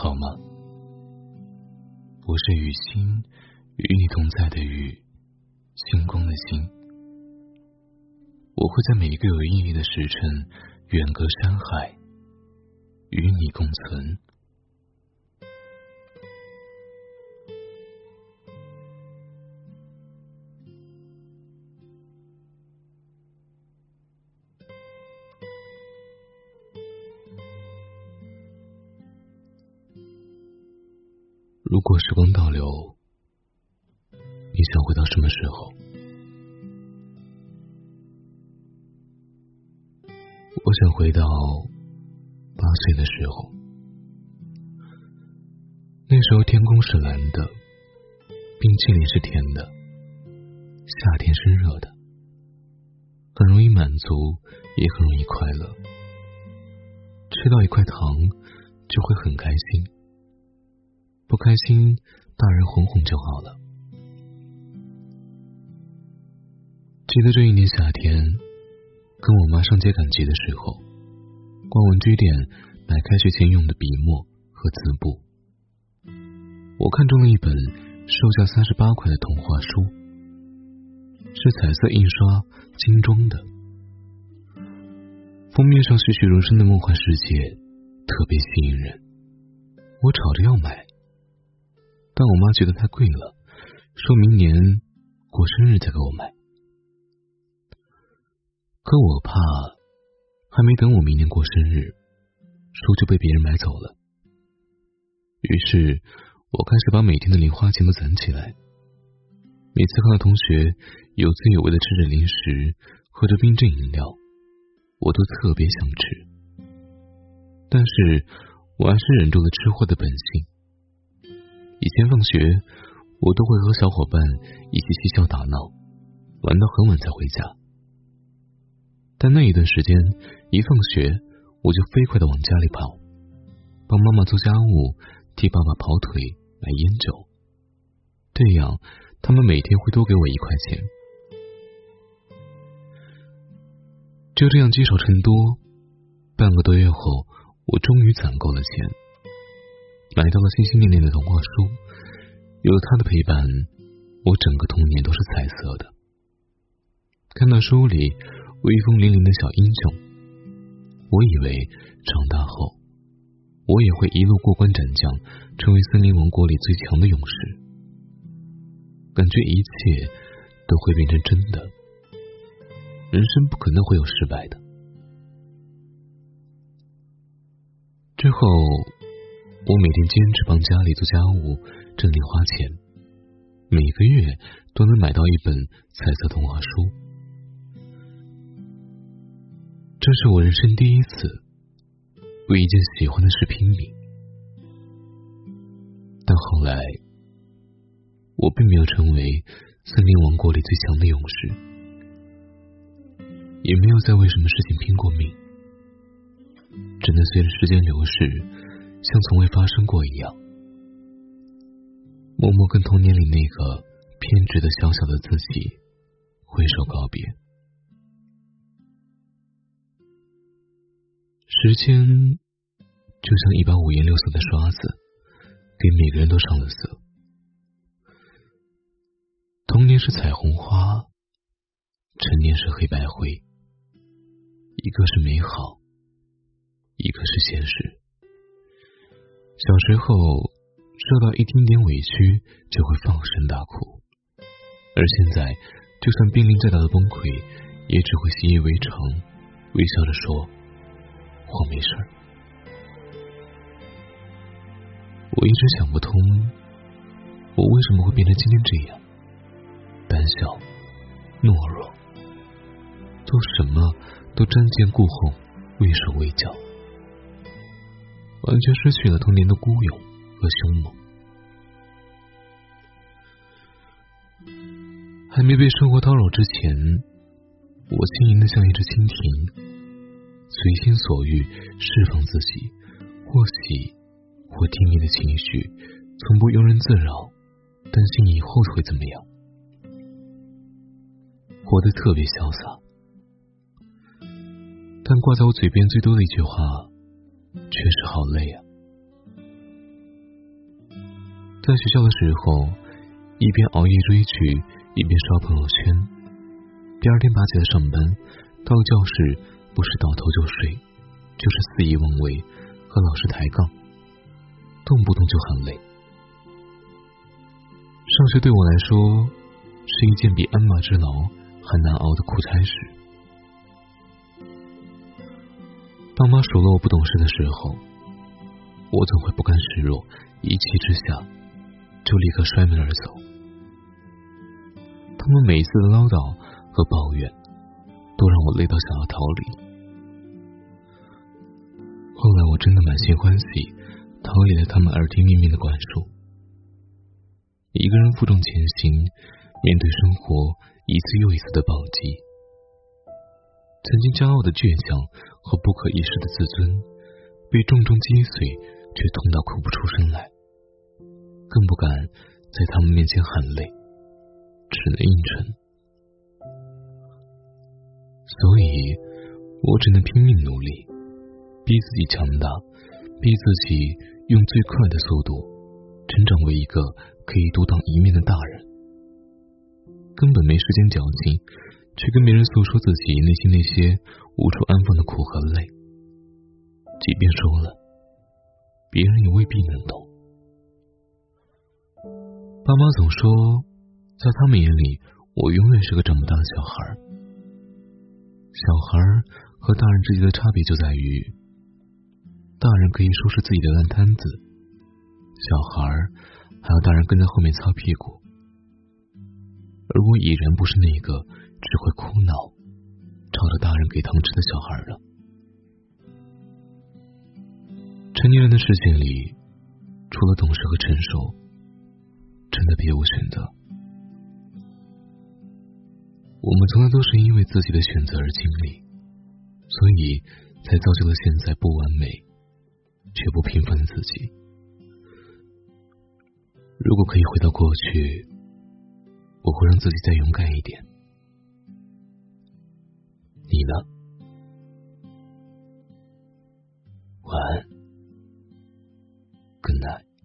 好吗？我是与星，与你同在的雨，星光的星。我会在每一个有意义的时辰，远隔山海，与你共存。如果时光倒流，你想回到什么时候？我想回到八岁的时候，那时候天空是蓝的，冰淇淋是甜的，夏天是热的，很容易满足，也很容易快乐。吃到一块糖就会很开心。不开心，大人哄哄就好了。记得这一年夏天，跟我妈上街赶集的时候，逛文具店买开学前用的笔墨和字布，我看中了一本售价三十八块的童话书，是彩色印刷精装的，封面上栩栩如生的梦幻世界特别吸引人，我吵着要买。但我妈觉得太贵了，说明年过生日再给我买。可我怕还没等我明年过生日，书就被别人买走了。于是我开始把每天的零花钱都攒起来。每次看到同学有滋有味的吃着零食，喝着冰镇饮料，我都特别想吃。但是我还是忍住了吃货的本性。以前放学，我都会和小伙伴一起嬉笑打闹，玩到很晚才回家。但那一段时间，一放学我就飞快的往家里跑，帮妈妈做家务，替爸爸跑腿，买烟酒。这样，他们每天会多给我一块钱。就这样积少成多，半个多月后，我终于攒够了钱。买到了心心念念的童话书，有了他的陪伴，我整个童年都是彩色的。看到书里威风凛凛的小英雄，我以为长大后我也会一路过关斩将，成为森林王国里最强的勇士。感觉一切都会变成真的，人生不可能会有失败的。之后。我每天坚持帮家里做家务，挣零花钱，每个月都能买到一本彩色童话书。这是我人生第一次为一件喜欢的事拼命。但后来，我并没有成为森林王国里最强的勇士，也没有再为什么事情拼过命，只能随着时间流逝。像从未发生过一样，默默跟童年里那个偏执的小小的自己挥手告别。时间就像一把五颜六色的刷子，给每个人都上了色。童年是彩虹花，成年是黑白灰，一个是美好，一个是现实。小时候受到一丁点委屈就会放声大哭，而现在就算濒临再大的崩溃，也只会习以为常，微笑着说：“我没事。”我一直想不通，我为什么会变成今天这样，胆小、懦弱，做什么都瞻前顾后，畏手畏脚。完全失去了童年的孤勇和凶猛。还没被生活叨扰之前，我轻盈的像一只蜻蜓，随心所欲释放自己，或喜或低迷的情绪，从不庸人自扰，担心以后会怎么样，活得特别潇洒。但挂在我嘴边最多的一句话。确实好累啊！在学校的时候，一边熬夜追剧，一边刷朋友圈。第二天爬起来上班，到教室不是倒头就睡，就是肆意妄为，和老师抬杠，动不动就很累。上学对我来说是一件比鞍马之劳还难熬的苦差事。爸妈数落我不懂事的时候，我总会不甘示弱，一气之下就立刻摔门而走。他们每一次的唠叨和抱怨，都让我累到想要逃离。后来我真的满心欢喜，逃离了他们耳提面命的管束。一个人负重前行，面对生活一次又一次的暴击。曾经骄傲的倔强和不可一世的自尊，被重重击碎，却痛到哭不出声来，更不敢在他们面前喊累，只能硬撑。所以，我只能拼命努力，逼自己强大，逼自己用最快的速度成长为一个。可以独当一面的大人，根本没时间矫情，去跟别人诉说自己内心那些无处安放的苦和累。即便说了，别人也未必能懂。爸妈总说，在他们眼里，我永远是个长不大的小孩。小孩和大人之间的差别就在于，大人可以收拾自己的烂摊子，小孩。还要大人跟在后面擦屁股，而我已然不是那个只会哭闹、吵着大人给糖吃的小孩了。成年人的世界里，除了懂事和成熟，真的别无选择。我们从来都是因为自己的选择而经历，所以才造就了现在不完美却不平凡的自己。如果可以回到过去，我会让自己再勇敢一点。你呢？晚安，Good night。